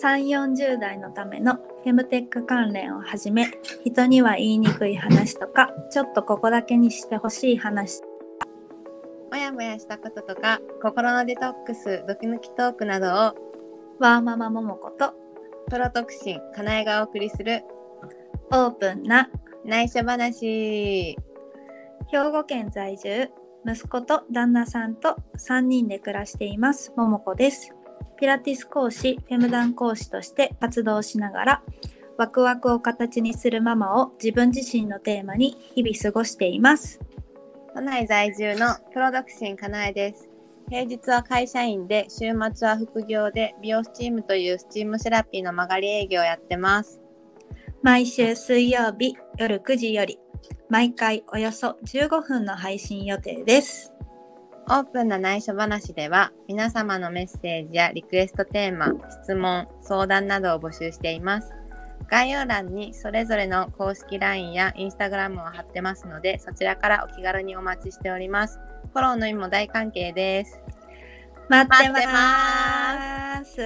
3、40代のためのフェムテック関連をはじめ、人には言いにくい話とか、ちょっとここだけにしてほしい話、もやもやしたこととか、心のデトックス、ドキ抜きトークなどを、ワーママももこと、プロトクシン、かなえがお送りするオープンな内緒話。兵庫県在住、息子と旦那さんと3人で暮らしています、ももこです。ピラティス講師、フェムダン講師として活動しながら、ワクワクを形にするママを自分自身のテーマに日々過ごしています。都内在住のプロドクシンかなえです。平日は会社員で、週末は副業で美容スチームというスチームセラピーの曲がり営業をやってます。毎週水曜日夜9時より、毎回およそ15分の配信予定です。オープンな内緒話では、皆様のメッセージやリクエストテーマ、質問、相談などを募集しています。概要欄にそれぞれの公式 LINE や Instagram を貼ってますので、そちらからお気軽にお待ちしております。フォローの意味も大歓迎です。待って待ってます。